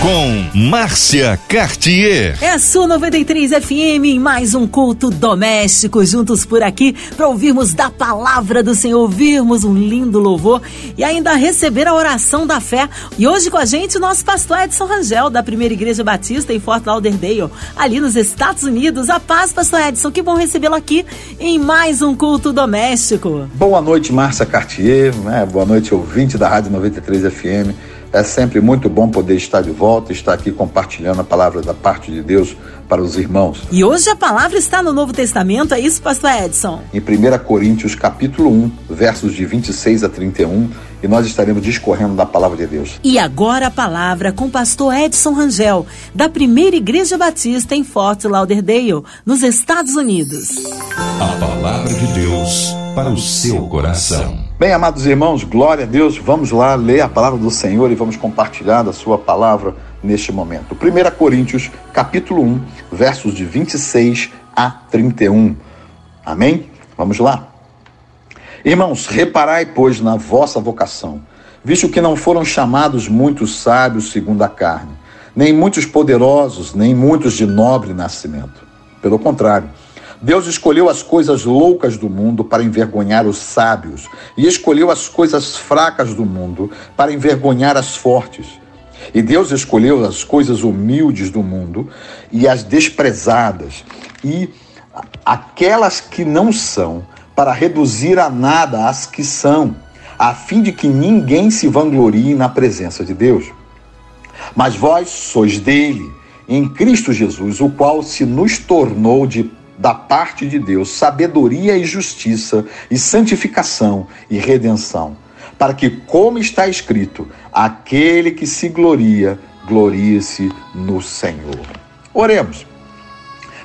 com Márcia Cartier. É a sua 93 FM em mais um culto doméstico, juntos por aqui para ouvirmos da palavra do Senhor, ouvirmos um lindo louvor e ainda receber a oração da fé. E hoje com a gente o nosso pastor Edson Rangel, da Primeira Igreja Batista em Fort Lauderdale, ali nos Estados Unidos. A paz, pastor Edson, que bom recebê-lo aqui em mais um culto doméstico. Boa noite, Márcia Cartier, né? boa noite, ouvinte da Rádio 93 FM. É sempre muito bom poder estar de volta, estar aqui compartilhando a palavra da parte de Deus para os irmãos. E hoje a palavra está no Novo Testamento, é isso, pastor Edson? Em 1 Coríntios, capítulo 1, versos de 26 a 31, e nós estaremos discorrendo da palavra de Deus. E agora a palavra com o pastor Edson Rangel, da Primeira Igreja Batista em Fort Lauderdale, nos Estados Unidos. A palavra de Deus para o seu coração. Bem, amados irmãos, glória a Deus. Vamos lá ler a palavra do Senhor e vamos compartilhar da sua palavra neste momento. 1 Coríntios, capítulo 1, versos de 26 a 31. Amém? Vamos lá. Irmãos, reparai, pois, na vossa vocação, visto que não foram chamados muitos sábios segundo a carne, nem muitos poderosos, nem muitos de nobre nascimento. Pelo contrário, Deus escolheu as coisas loucas do mundo para envergonhar os sábios, e escolheu as coisas fracas do mundo para envergonhar as fortes. E Deus escolheu as coisas humildes do mundo e as desprezadas, e aquelas que não são, para reduzir a nada as que são, a fim de que ninguém se vanglorie na presença de Deus. Mas vós sois dele, em Cristo Jesus, o qual se nos tornou de da parte de Deus sabedoria e justiça, e santificação e redenção, para que, como está escrito, aquele que se gloria, glorie-se no Senhor. Oremos.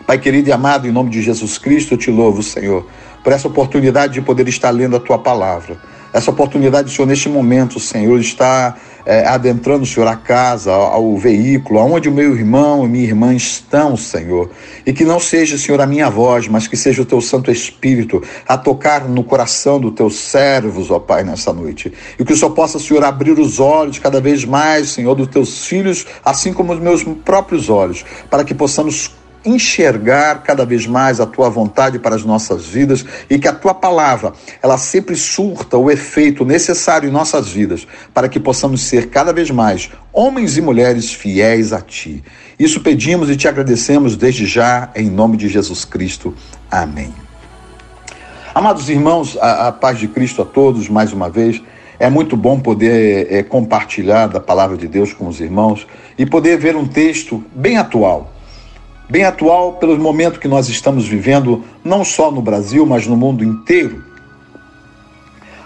Pai querido e amado, em nome de Jesus Cristo, eu te louvo, Senhor, por essa oportunidade de poder estar lendo a tua palavra. Essa oportunidade, Senhor, neste momento, Senhor, está é, adentrando, Senhor, a casa, ao, ao veículo, aonde o meu irmão e minha irmã estão, Senhor. E que não seja, Senhor, a minha voz, mas que seja o teu Santo Espírito a tocar no coração dos teus servos, ó Pai, nessa noite. E que o Senhor possa, Senhor, abrir os olhos cada vez mais, Senhor, dos teus filhos, assim como os meus próprios olhos, para que possamos enxergar cada vez mais a tua vontade para as nossas vidas e que a tua palavra, ela sempre surta o efeito necessário em nossas vidas para que possamos ser cada vez mais homens e mulheres fiéis a ti. Isso pedimos e te agradecemos desde já em nome de Jesus Cristo. Amém. Amados irmãos, a, a paz de Cristo a todos mais uma vez. É muito bom poder é, compartilhar da palavra de Deus com os irmãos e poder ver um texto bem atual bem atual pelo momento que nós estamos vivendo, não só no Brasil, mas no mundo inteiro,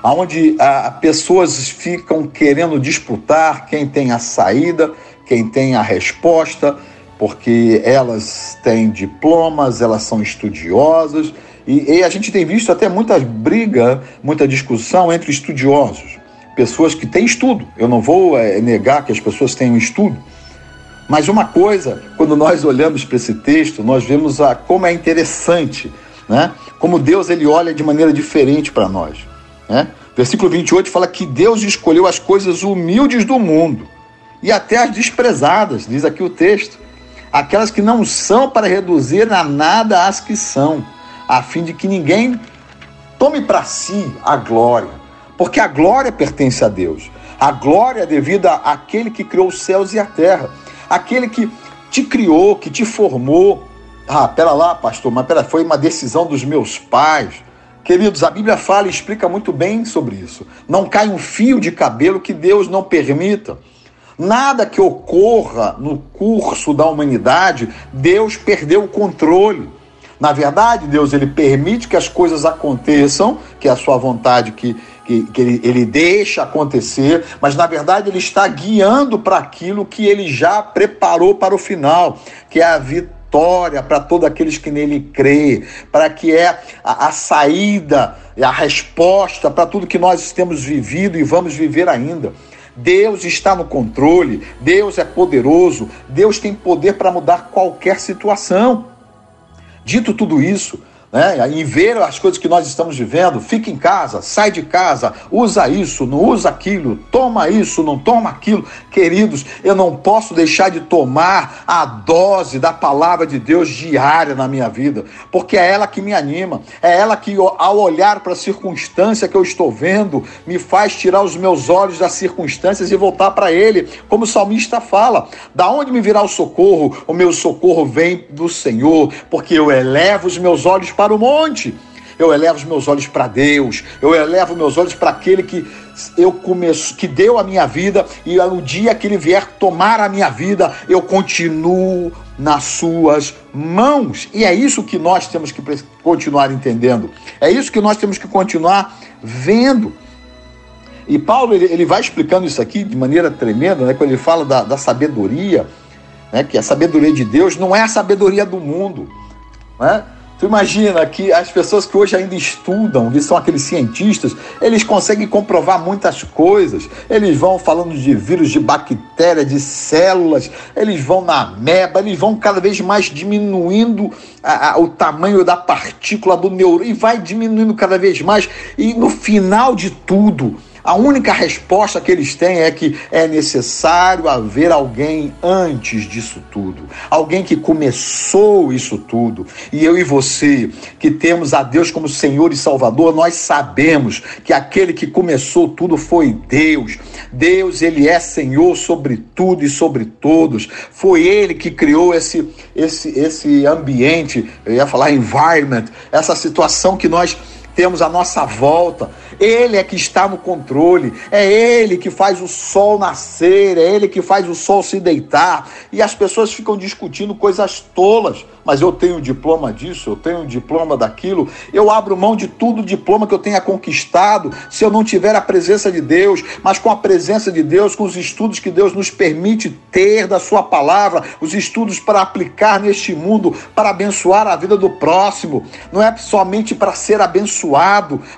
onde ah, pessoas ficam querendo disputar quem tem a saída, quem tem a resposta, porque elas têm diplomas, elas são estudiosas, e, e a gente tem visto até muita briga, muita discussão entre estudiosos, pessoas que têm estudo. Eu não vou é, negar que as pessoas tenham estudo, mas uma coisa, quando nós olhamos para esse texto, nós vemos a, como é interessante, né? como Deus ele olha de maneira diferente para nós. Né? Versículo 28 fala que Deus escolheu as coisas humildes do mundo e até as desprezadas, diz aqui o texto, aquelas que não são para reduzir a nada as que são, a fim de que ninguém tome para si a glória, porque a glória pertence a Deus. A glória é devida àquele que criou os céus e a terra aquele que te criou, que te formou. Ah, pera lá, pastor, mas pera, foi uma decisão dos meus pais. Queridos, a Bíblia fala e explica muito bem sobre isso. Não cai um fio de cabelo que Deus não permita. Nada que ocorra no curso da humanidade, Deus perdeu o controle. Na verdade, Deus ele permite que as coisas aconteçam, que é a sua vontade que que, que ele, ele deixa acontecer, mas na verdade ele está guiando para aquilo que ele já preparou para o final, que é a vitória para todos aqueles que nele crê, para que é a, a saída, a resposta para tudo que nós temos vivido e vamos viver ainda. Deus está no controle, Deus é poderoso, Deus tem poder para mudar qualquer situação. Dito tudo isso, né, em ver as coisas que nós estamos vivendo, fica em casa, sai de casa, usa isso, não usa aquilo, toma isso, não toma aquilo. Queridos, eu não posso deixar de tomar a dose da palavra de Deus diária na minha vida, porque é ela que me anima, é ela que, ao olhar para a circunstância que eu estou vendo, me faz tirar os meus olhos das circunstâncias e voltar para Ele, como o salmista fala: da onde me virá o socorro? O meu socorro vem do Senhor, porque eu elevo os meus olhos para o monte. Eu elevo os meus olhos para Deus. Eu elevo meus olhos para aquele que eu começo, que deu a minha vida e no dia que ele vier tomar a minha vida, eu continuo nas suas mãos. E é isso que nós temos que continuar entendendo. É isso que nós temos que continuar vendo. E Paulo ele, ele vai explicando isso aqui de maneira tremenda, né? Quando ele fala da, da sabedoria, né? Que a sabedoria de Deus não é a sabedoria do mundo, né? Tu imagina que as pessoas que hoje ainda estudam, que são aqueles cientistas, eles conseguem comprovar muitas coisas. Eles vão falando de vírus, de bactéria, de células, eles vão na meba, eles vão cada vez mais diminuindo a, a, o tamanho da partícula do neurônio e vai diminuindo cada vez mais. E no final de tudo, a única resposta que eles têm é que é necessário haver alguém antes disso tudo, alguém que começou isso tudo. E eu e você, que temos a Deus como Senhor e Salvador, nós sabemos que aquele que começou tudo foi Deus. Deus, ele é Senhor sobre tudo e sobre todos. Foi ele que criou esse esse esse ambiente, eu ia falar environment, essa situação que nós temos à nossa volta. Ele é que está no controle, é ele que faz o sol nascer, é ele que faz o sol se deitar. E as pessoas ficam discutindo coisas tolas. Mas eu tenho diploma disso, eu tenho diploma daquilo. Eu abro mão de tudo diploma que eu tenha conquistado se eu não tiver a presença de Deus. Mas com a presença de Deus, com os estudos que Deus nos permite ter da Sua palavra, os estudos para aplicar neste mundo, para abençoar a vida do próximo. Não é somente para ser abençoado.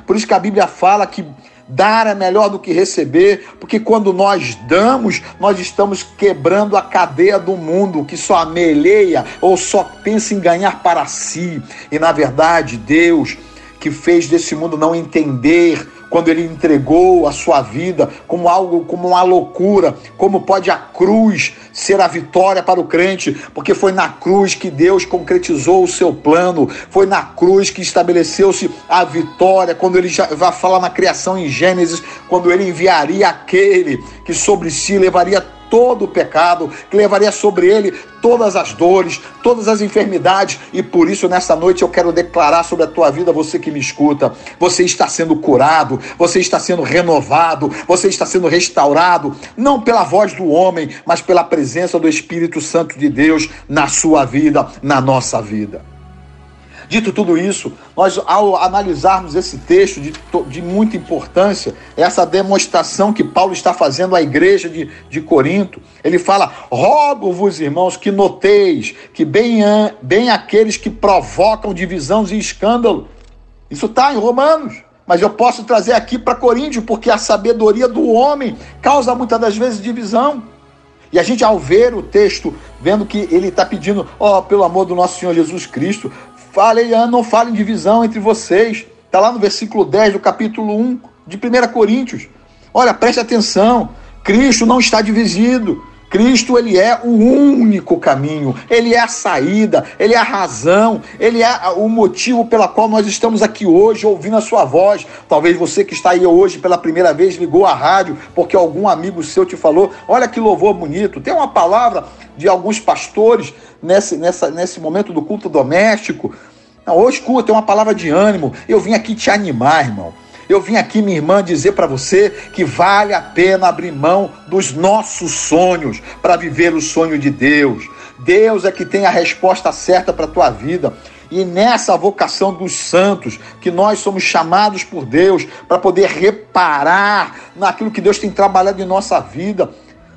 Por isso que a Bíblia fala fala que dar é melhor do que receber, porque quando nós damos, nós estamos quebrando a cadeia do mundo que só ameleia ou só pensa em ganhar para si. E na verdade, Deus que fez desse mundo não entender quando ele entregou a sua vida como algo, como uma loucura, como pode a cruz ser a vitória para o crente, porque foi na cruz que Deus concretizou o seu plano, foi na cruz que estabeleceu-se a vitória, quando ele já vai falar na criação em Gênesis, quando ele enviaria aquele que sobre si levaria todo o pecado, que levaria sobre ele todas as dores, todas as enfermidades, e por isso nessa noite eu quero declarar sobre a tua vida, você que me escuta, você está sendo curado, você está sendo renovado, você está sendo restaurado, não pela voz do homem, mas pela presença do Espírito Santo de Deus na sua vida, na nossa vida. Dito tudo isso, nós, ao analisarmos esse texto de, de muita importância, essa demonstração que Paulo está fazendo à igreja de, de Corinto, ele fala: Rogo-vos, irmãos, que noteis que bem, bem aqueles que provocam divisões e escândalo. Isso está em Romanos mas eu posso trazer aqui para Coríntios, porque a sabedoria do homem causa muitas das vezes divisão. E a gente, ao ver o texto, vendo que ele está pedindo, ó, oh, pelo amor do nosso Senhor Jesus Cristo, Fale, não fale em divisão entre vocês. Está lá no versículo 10 do capítulo 1 de 1 Coríntios. Olha, preste atenção. Cristo não está dividido. Cristo ele é o único caminho, ele é a saída, ele é a razão, ele é o motivo pela qual nós estamos aqui hoje ouvindo a sua voz. Talvez você que está aí hoje pela primeira vez ligou a rádio porque algum amigo seu te falou: "Olha que louvor bonito". Tem uma palavra de alguns pastores nesse, nessa, nesse momento do culto doméstico. Não, ou escuta, é uma palavra de ânimo. Eu vim aqui te animar, irmão. Eu vim aqui, minha irmã, dizer para você que vale a pena abrir mão dos nossos sonhos para viver o sonho de Deus. Deus é que tem a resposta certa para a tua vida. E nessa vocação dos santos, que nós somos chamados por Deus para poder reparar naquilo que Deus tem trabalhado em nossa vida.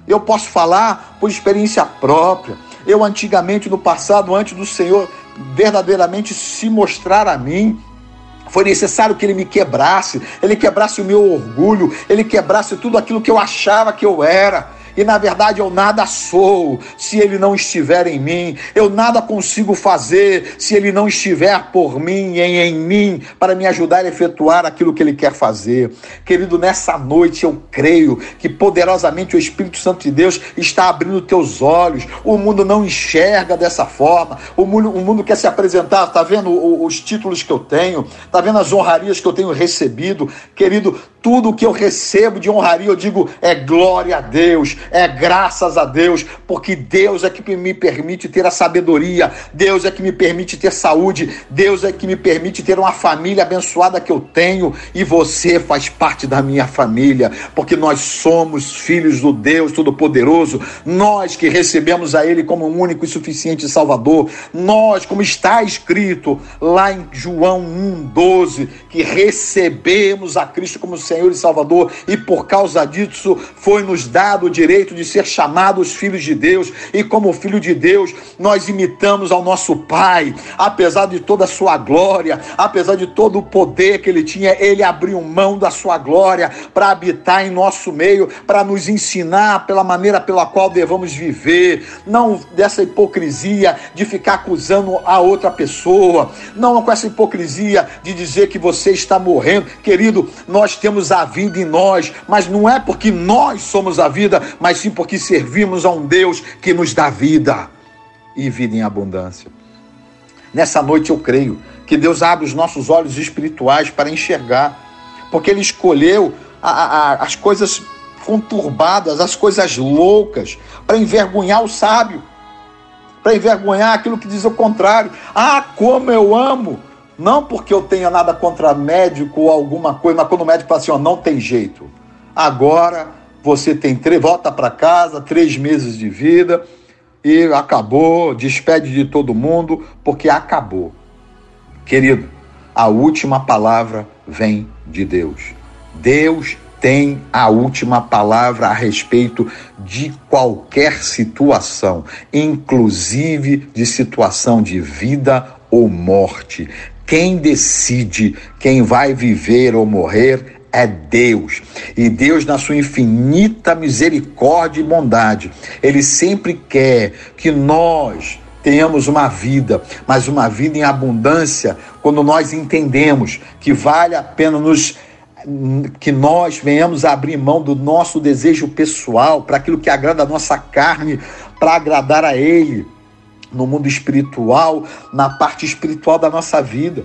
Eu posso falar por experiência própria. Eu, antigamente, no passado, antes do Senhor verdadeiramente se mostrar a mim, foi necessário que ele me quebrasse, ele quebrasse o meu orgulho, ele quebrasse tudo aquilo que eu achava que eu era. E na verdade eu nada sou se ele não estiver em mim, eu nada consigo fazer se ele não estiver por mim e em mim para me ajudar a efetuar aquilo que ele quer fazer. Querido, nessa noite eu creio que poderosamente o Espírito Santo de Deus está abrindo teus olhos. O mundo não enxerga dessa forma. O mundo, o mundo quer se apresentar, está vendo os títulos que eu tenho, está vendo as honrarias que eu tenho recebido. Querido, tudo que eu recebo de honraria, eu digo é glória a Deus, é graças a Deus, porque Deus é que me permite ter a sabedoria, Deus é que me permite ter saúde, Deus é que me permite ter uma família abençoada que eu tenho e você faz parte da minha família, porque nós somos filhos do Deus Todo-Poderoso, nós que recebemos a Ele como único e suficiente Salvador, nós, como está escrito lá em João 1,12, que recebemos a Cristo como Senhor e Salvador, e por causa disso foi nos dado o direito de ser chamados filhos de Deus, e como filho de Deus, nós imitamos ao nosso Pai, apesar de toda a sua glória, apesar de todo o poder que ele tinha, ele abriu mão da sua glória para habitar em nosso meio, para nos ensinar pela maneira pela qual devemos viver, não dessa hipocrisia de ficar acusando a outra pessoa, não com essa hipocrisia de dizer que você está morrendo. Querido, nós temos a vida em nós, mas não é porque nós somos a vida, mas sim porque servimos a um Deus que nos dá vida e vida em abundância. Nessa noite eu creio que Deus abre os nossos olhos espirituais para enxergar, porque Ele escolheu a, a, as coisas conturbadas, as coisas loucas, para envergonhar o sábio, para envergonhar aquilo que diz o contrário. Ah, como eu amo! Não porque eu tenha nada contra médico ou alguma coisa, mas quando o médico fala assim, ó, não tem jeito. Agora você tem três, volta para casa, três meses de vida e acabou, despede de todo mundo, porque acabou. Querido, a última palavra vem de Deus. Deus tem a última palavra a respeito de qualquer situação, inclusive de situação de vida ou morte. Quem decide quem vai viver ou morrer é Deus. E Deus, na sua infinita misericórdia e bondade, Ele sempre quer que nós tenhamos uma vida, mas uma vida em abundância, quando nós entendemos que vale a pena nos que nós venhamos a abrir mão do nosso desejo pessoal para aquilo que agrada a nossa carne, para agradar a Ele no mundo espiritual, na parte espiritual da nossa vida.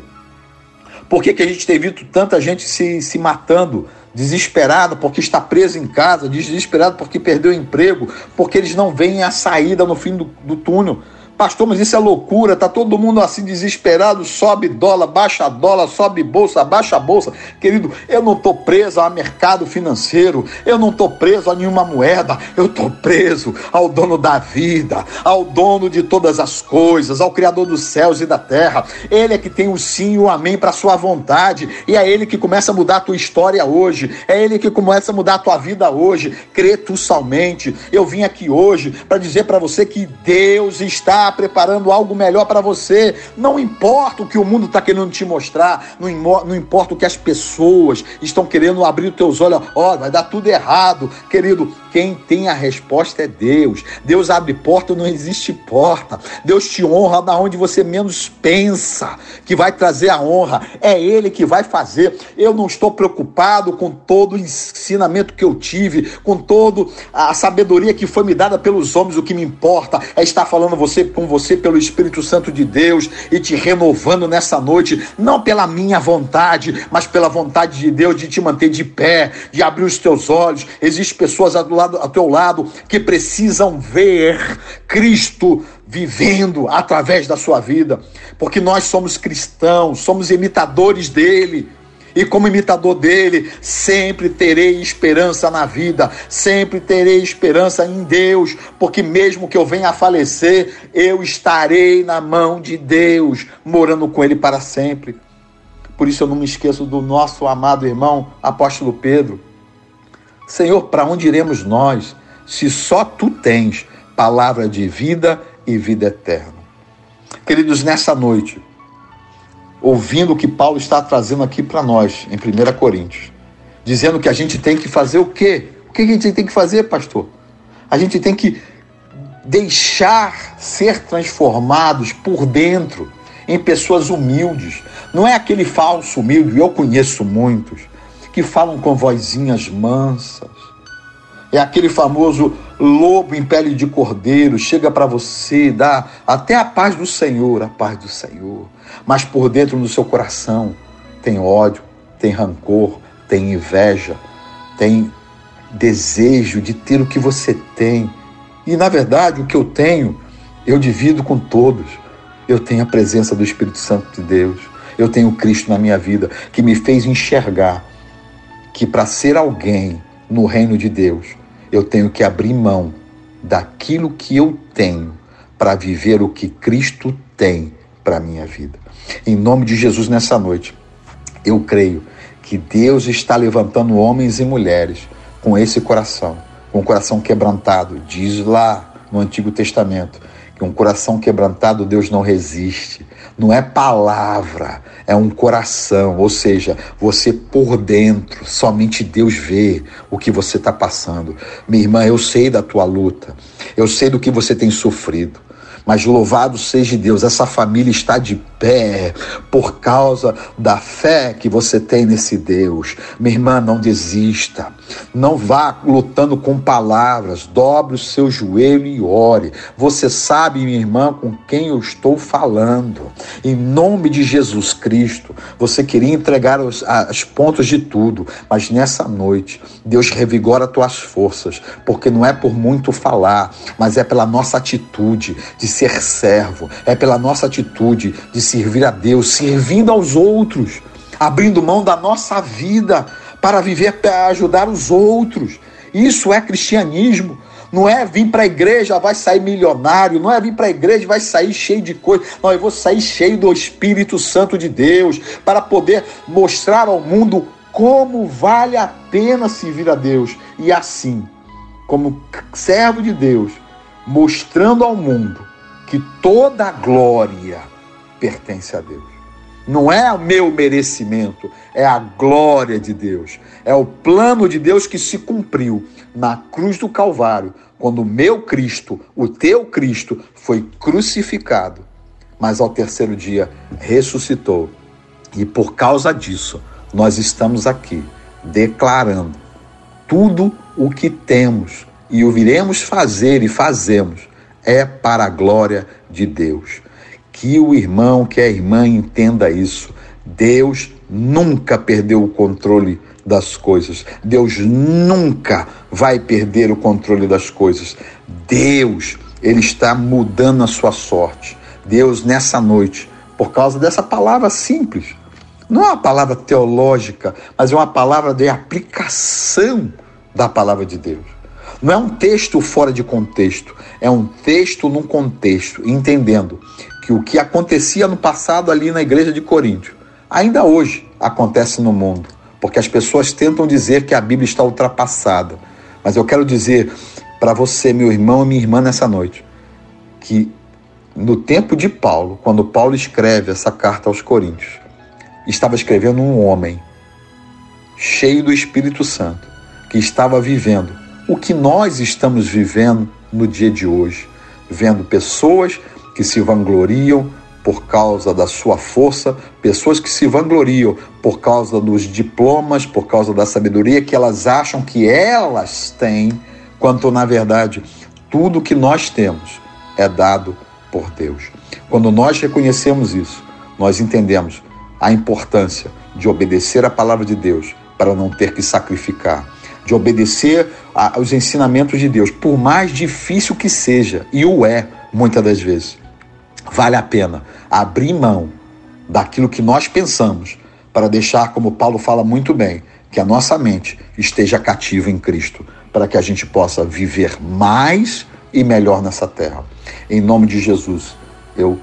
Por que, que a gente tem visto tanta gente se, se matando, desesperada porque está preso em casa, desesperado porque perdeu o emprego, porque eles não veem a saída no fim do, do túnel? Pastor, mas isso é loucura, tá todo mundo assim desesperado, sobe dólar, baixa dólar, sobe bolsa, baixa bolsa. Querido, eu não tô preso a mercado financeiro, eu não tô preso a nenhuma moeda, eu tô preso ao dono da vida, ao dono de todas as coisas, ao criador dos céus e da terra. Ele é que tem o sim e o amém para sua vontade, e é ele que começa a mudar a tua história hoje. É ele que começa a mudar a tua vida hoje. Crê tu somente. Eu vim aqui hoje para dizer para você que Deus está preparando algo melhor para você. Não importa o que o mundo está querendo te mostrar, não, não importa o que as pessoas estão querendo abrir os teus olhos. Ó, oh, vai dar tudo errado. Querido, quem tem a resposta é Deus. Deus abre porta, não existe porta. Deus te honra da onde você menos pensa que vai trazer a honra. É Ele que vai fazer. Eu não estou preocupado com todo o ensinamento que eu tive, com toda a sabedoria que foi me dada pelos homens. O que me importa é estar falando você com você pelo Espírito Santo de Deus e te renovando nessa noite, não pela minha vontade, mas pela vontade de Deus de te manter de pé, de abrir os teus olhos. Existem pessoas do lado, ao teu lado que precisam ver Cristo vivendo através da sua vida, porque nós somos cristãos, somos imitadores dele e como imitador dele, sempre terei esperança na vida, sempre terei esperança em Deus, porque mesmo que eu venha a falecer, eu estarei na mão de Deus, morando com ele para sempre. Por isso eu não me esqueço do nosso amado irmão apóstolo Pedro. Senhor, para onde iremos nós, se só tu tens palavra de vida e vida eterna? Queridos, nessa noite, ouvindo o que Paulo está trazendo aqui para nós, em 1 Coríntios, dizendo que a gente tem que fazer o quê? O que a gente tem que fazer, pastor? A gente tem que deixar ser transformados por dentro em pessoas humildes. Não é aquele falso humilde, eu conheço muitos, que falam com vozinhas mansas. É aquele famoso lobo em pele de cordeiro, chega para você, dá até a paz do Senhor, a paz do Senhor. Mas por dentro do seu coração tem ódio, tem rancor, tem inveja, tem desejo de ter o que você tem. E na verdade, o que eu tenho, eu divido com todos. Eu tenho a presença do Espírito Santo de Deus. Eu tenho Cristo na minha vida que me fez enxergar que para ser alguém no reino de Deus, eu tenho que abrir mão daquilo que eu tenho para viver o que Cristo tem para a minha vida. Em nome de Jesus, nessa noite, eu creio que Deus está levantando homens e mulheres com esse coração, com o coração quebrantado. Diz lá no Antigo Testamento que um coração quebrantado Deus não resiste. Não é palavra, é um coração. Ou seja, você por dentro, somente Deus vê o que você está passando. Minha irmã, eu sei da tua luta, eu sei do que você tem sofrido. Mas louvado seja Deus, essa família está de pé por causa da fé que você tem nesse Deus. Minha irmã, não desista. Não vá lutando com palavras. Dobre o seu joelho e ore. Você sabe, minha irmã, com quem eu estou falando. Em nome de Jesus Cristo, você queria entregar os, as pontos de tudo, mas nessa noite, Deus revigora tuas forças, porque não é por muito falar, mas é pela nossa atitude de ser servo, é pela nossa atitude de servir a Deus, servindo aos outros, abrindo mão da nossa vida para viver para ajudar os outros. Isso é cristianismo. Não é vir para a igreja, vai sair milionário. Não é vir para a igreja, vai sair cheio de coisa. Não, eu vou sair cheio do Espírito Santo de Deus para poder mostrar ao mundo como vale a pena servir a Deus. E assim, como servo de Deus, mostrando ao mundo que toda a glória pertence a Deus. Não é o meu merecimento, é a glória de Deus. É o plano de Deus que se cumpriu na cruz do Calvário, quando o meu Cristo, o teu Cristo, foi crucificado, mas ao terceiro dia ressuscitou. E por causa disso, nós estamos aqui declarando tudo o que temos e o viremos fazer e fazemos é para a glória de Deus. Que o irmão, que a irmã entenda isso. Deus nunca perdeu o controle das coisas. Deus nunca vai perder o controle das coisas. Deus, ele está mudando a sua sorte. Deus nessa noite, por causa dessa palavra simples, não é uma palavra teológica, mas é uma palavra de aplicação da palavra de Deus. Não é um texto fora de contexto, é um texto num contexto, entendendo que o que acontecia no passado ali na igreja de Coríntio, ainda hoje acontece no mundo, porque as pessoas tentam dizer que a Bíblia está ultrapassada. Mas eu quero dizer para você, meu irmão e minha irmã, nessa noite, que no tempo de Paulo, quando Paulo escreve essa carta aos Coríntios, estava escrevendo um homem cheio do Espírito Santo, que estava vivendo o que nós estamos vivendo no dia de hoje, vendo pessoas que se vangloriam por causa da sua força, pessoas que se vangloriam por causa dos diplomas, por causa da sabedoria que elas acham que elas têm, quanto na verdade tudo que nós temos é dado por Deus. Quando nós reconhecemos isso, nós entendemos a importância de obedecer a palavra de Deus para não ter que sacrificar de obedecer aos ensinamentos de Deus, por mais difícil que seja, e o é muitas das vezes. Vale a pena abrir mão daquilo que nós pensamos para deixar, como Paulo fala muito bem, que a nossa mente esteja cativa em Cristo, para que a gente possa viver mais e melhor nessa terra. Em nome de Jesus, eu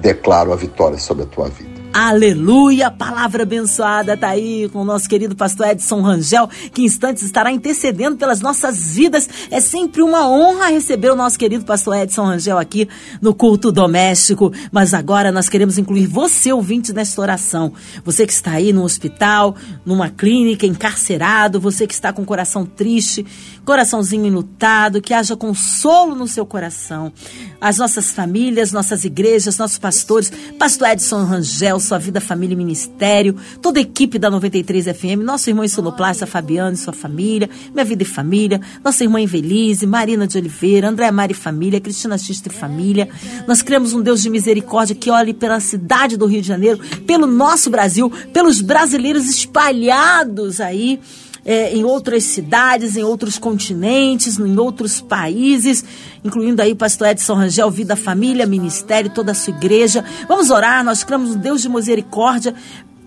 declaro a vitória sobre a tua vida. Aleluia! Palavra abençoada tá aí com o nosso querido pastor Edson Rangel, que em instantes estará intercedendo pelas nossas vidas. É sempre uma honra receber o nosso querido pastor Edson Rangel aqui no culto doméstico. Mas agora nós queremos incluir você, ouvinte, nesta oração. Você que está aí no hospital, numa clínica, encarcerado, você que está com o coração triste, coraçãozinho enlutado, que haja consolo no seu coração. As nossas famílias, nossas igrejas, nossos pastores, pastor Edson Rangel, sua vida, família e ministério, toda a equipe da 93 FM, nosso irmão Sonoplasta Fabiano e sua família, minha vida e família, nossa irmã Invelise, Marina de Oliveira, André Mari e família, Cristina Xista e família. Nós cremos um Deus de misericórdia que olhe pela cidade do Rio de Janeiro, pelo nosso Brasil, pelos brasileiros espalhados aí é, em outras cidades, em outros continentes, em outros países, incluindo aí o pastor Edson Rangel, Vida Família, Ministério, toda a sua igreja. Vamos orar, nós cremos um Deus de misericórdia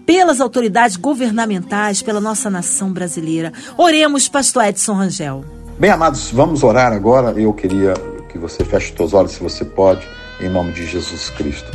pelas autoridades governamentais, pela nossa nação brasileira. Oremos, pastor Edson Rangel. Bem, amados, vamos orar agora. Eu queria que você feche os seus olhos, se você pode, em nome de Jesus Cristo.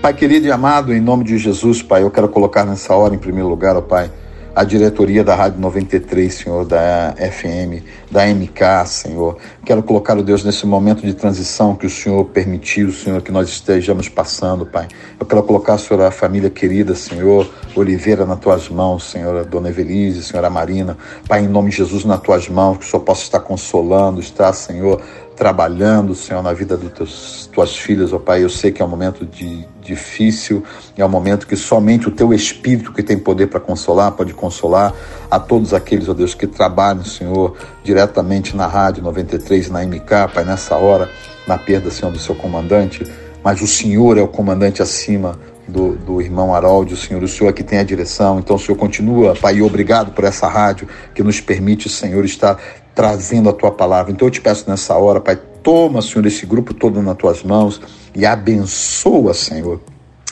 Pai querido e amado, em nome de Jesus, Pai, eu quero colocar nessa hora, em primeiro lugar, ó Pai, a diretoria da Rádio 93, Senhor, da FM, da MK, Senhor. Quero colocar, o Deus, nesse momento de transição que o Senhor permitiu, Senhor, que nós estejamos passando, Pai. Eu quero colocar, Senhor, a família querida, Senhor, Oliveira, nas tuas mãos, Senhor, a Dona Evelise, Senhora Marina. Pai, em nome de Jesus, nas tuas mãos, que o Senhor possa estar consolando, estar, Senhor, trabalhando, Senhor, na vida das tuas filhas, ó Pai. Eu sei que é um momento de, difícil, é um momento que somente o teu Espírito, que tem poder para consolar, pode consolar a todos aqueles, ó Deus, que trabalham, Senhor, diretamente na Rádio 93, na MK, Pai, nessa hora, na perda, Senhor, do seu comandante. Mas o Senhor é o comandante acima do, do irmão Harold, o Senhor, o Senhor que tem a direção. Então, o Senhor continua, Pai, obrigado por essa rádio que nos permite, Senhor, estar trazendo a tua palavra. Então eu te peço nessa hora, Pai, toma, Senhor, esse grupo todo nas tuas mãos e abençoa, Senhor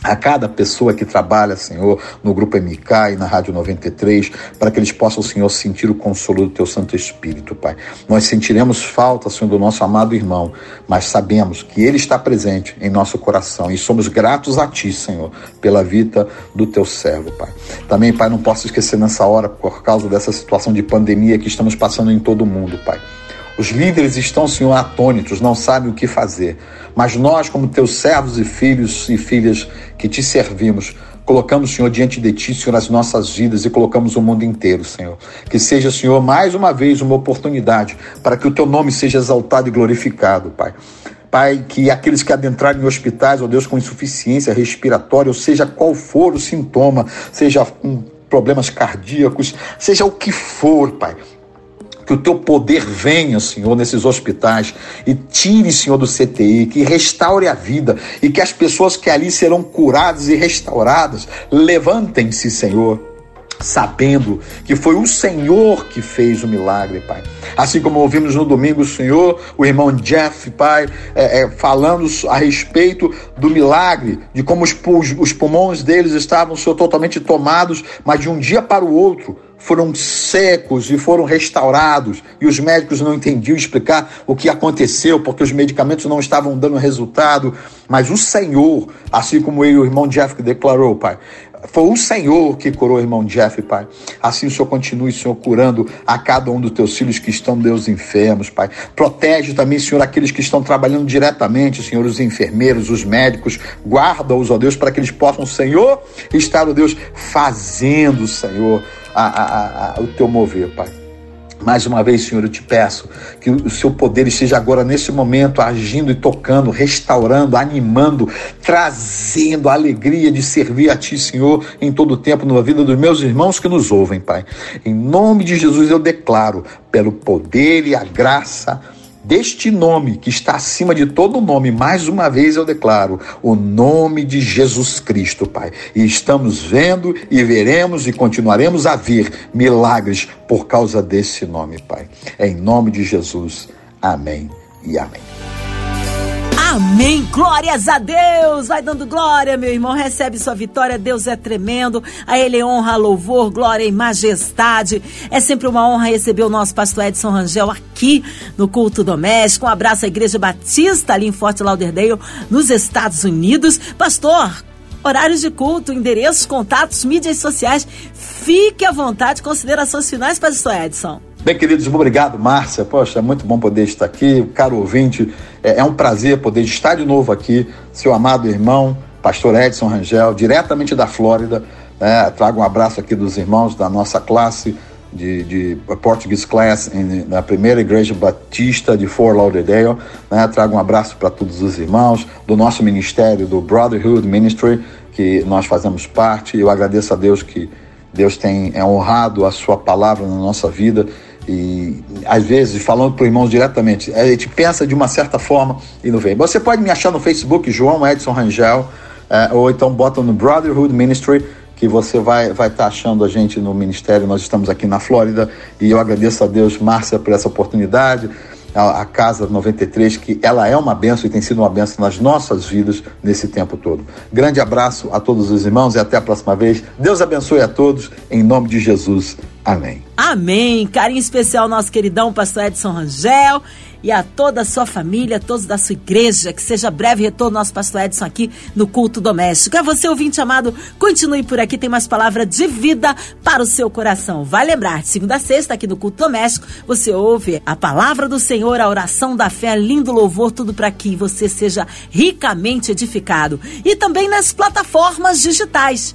a cada pessoa que trabalha, Senhor, no Grupo MK e na Rádio 93, para que eles possam, Senhor, sentir o consolo do Teu Santo Espírito, Pai. Nós sentiremos falta, Senhor, do nosso amado irmão, mas sabemos que Ele está presente em nosso coração e somos gratos a Ti, Senhor, pela vida do Teu servo, Pai. Também, Pai, não posso esquecer nessa hora, por causa dessa situação de pandemia que estamos passando em todo o mundo, Pai. Os líderes estão, Senhor, atônitos, não sabem o que fazer. Mas nós, como teus servos e filhos e filhas que te servimos, colocamos, Senhor, diante de ti, Senhor, as nossas vidas e colocamos o mundo inteiro, Senhor. Que seja, Senhor, mais uma vez uma oportunidade para que o teu nome seja exaltado e glorificado, Pai. Pai, que aqueles que adentrarem em hospitais, ó Deus, com insuficiência respiratória, ou seja qual for o sintoma, seja com problemas cardíacos, seja o que for, Pai que o teu poder venha, Senhor, nesses hospitais e tire, Senhor, do CTI, que restaure a vida e que as pessoas que ali serão curadas e restauradas levantem-se, Senhor sabendo que foi o Senhor que fez o milagre, Pai. Assim como ouvimos no domingo o Senhor, o irmão Jeff, Pai, é, é, falando a respeito do milagre, de como os, os pulmões deles estavam, Senhor, totalmente tomados, mas de um dia para o outro foram secos e foram restaurados, e os médicos não entendiam explicar o que aconteceu, porque os medicamentos não estavam dando resultado, mas o Senhor, assim como ele, o irmão Jeff declarou, Pai, foi o Senhor que curou o irmão Jeff, Pai. Assim o Senhor continue, Senhor, curando a cada um dos teus filhos que estão, Deus, enfermos, Pai. Protege também, Senhor, aqueles que estão trabalhando diretamente, Senhor, os enfermeiros, os médicos. Guarda-os, ó Deus, para que eles possam, Senhor, estar, ó Deus, fazendo, Senhor, a, a, a, o teu mover, Pai. Mais uma vez, Senhor, eu te peço que o seu poder esteja agora, nesse momento, agindo e tocando, restaurando, animando, trazendo a alegria de servir a Ti, Senhor, em todo o tempo, na vida dos meus irmãos que nos ouvem, Pai. Em nome de Jesus eu declaro, pelo poder e a graça deste nome que está acima de todo nome, mais uma vez eu declaro, o nome de Jesus Cristo, Pai. E estamos vendo e veremos e continuaremos a ver milagres por causa desse nome, Pai. Em nome de Jesus. Amém e amém. Amém. Glórias a Deus. Vai dando glória, meu irmão. Recebe sua vitória. Deus é tremendo. A Ele honra, louvor, glória e majestade. É sempre uma honra receber o nosso pastor Edson Rangel aqui no culto doméstico. Um abraço à Igreja Batista ali em Fort Lauderdale, nos Estados Unidos. Pastor, horários de culto, endereços, contatos, mídias sociais. Fique à vontade. Considerações finais, pastor Edson. Bem, queridos, obrigado, Márcia. Poxa, é muito bom poder estar aqui. Caro ouvinte, é, é um prazer poder estar de novo aqui. Seu amado irmão, pastor Edson Rangel, diretamente da Flórida. Né? Trago um abraço aqui dos irmãos da nossa classe de, de Portuguese Class em, na primeira igreja batista de Fort Lauderdale. Né? Trago um abraço para todos os irmãos do nosso ministério, do Brotherhood Ministry, que nós fazemos parte. Eu agradeço a Deus que Deus tem é honrado a sua palavra na nossa vida e às vezes falando para o irmão diretamente, a gente pensa de uma certa forma e não vem. Você pode me achar no Facebook, João Edson Rangel, é, ou então bota no Brotherhood Ministry que você vai vai estar tá achando a gente no ministério. Nós estamos aqui na Flórida e eu agradeço a Deus, Márcia, por essa oportunidade. A, Casa 93, que ela é uma benção e tem sido uma benção nas nossas vidas nesse tempo todo. Grande abraço a todos os irmãos e até a próxima vez. Deus abençoe a todos, em nome de Jesus. Amém. Amém. Carinho especial nosso queridão pastor Edson Rangel e a toda a sua família, todos da sua igreja. Que seja breve retorno nosso pastor Edson aqui no culto doméstico. A você, ouvinte amado, continue por aqui, tem mais palavra de vida para o seu coração. Vai lembrar, segunda a sexta, aqui no culto doméstico, você ouve a palavra do Senhor, a oração da fé, lindo louvor, tudo para que você seja ricamente edificado. E também nas plataformas digitais